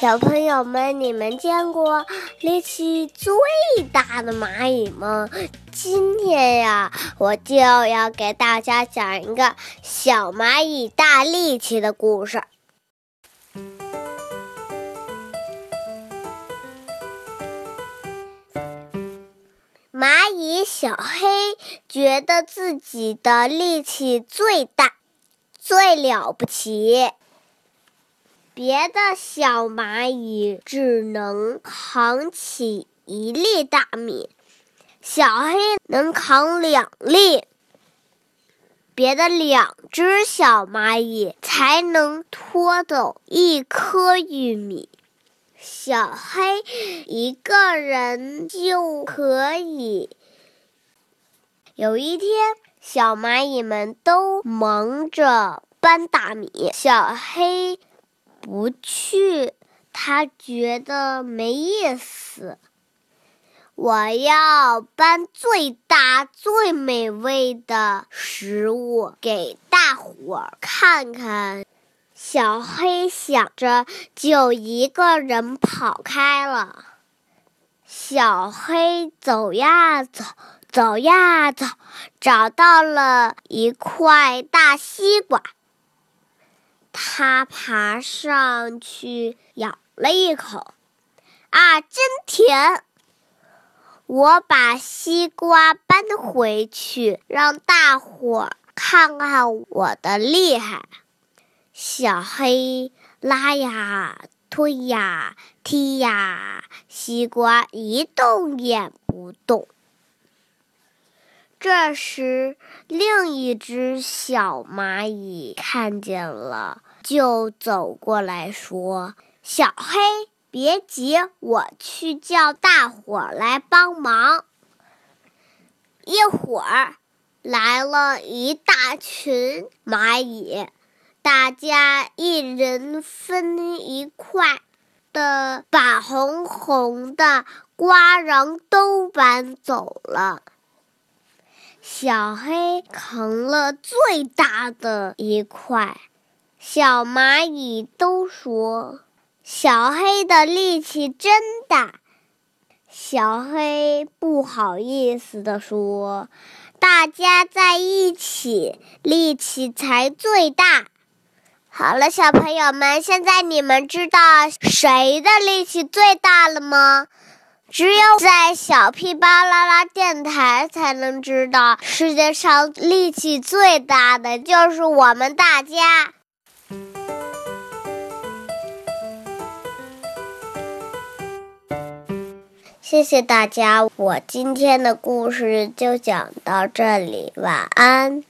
小朋友们，你们见过力气最大的蚂蚁吗？今天呀，我就要给大家讲一个小蚂蚁大力气的故事。蚂蚁小黑觉得自己的力气最大，最了不起。别的小蚂蚁只能扛起一粒大米，小黑能扛两粒。别的两只小蚂蚁才能拖走一颗玉米，小黑一个人就可以。有一天，小蚂蚁们都忙着搬大米，小黑。不去，他觉得没意思。我要搬最大、最美味的食物给大伙儿看看。小黑想着，就一个人跑开了。小黑走呀走，走呀走，找到了一块大西瓜。他爬上去咬了一口，啊，真甜！我把西瓜搬回去，让大伙儿看看我的厉害。小黑拉呀推呀踢呀，西瓜一动也不动。这时，另一只小蚂蚁看见了，就走过来说：“小黑，别急，我去叫大伙来帮忙。”一会儿，来了一大群蚂蚁，大家一人分一块的，把红红的瓜瓤都搬走了。小黑扛了最大的一块，小蚂蚁都说小黑的力气真大。小黑不好意思地说：“大家在一起，力气才最大。”好了，小朋友们，现在你们知道谁的力气最大了吗？只有在小屁巴啦啦电台才能知道，世界上力气最大的就是我们大家。谢谢大家，我今天的故事就讲到这里，晚安。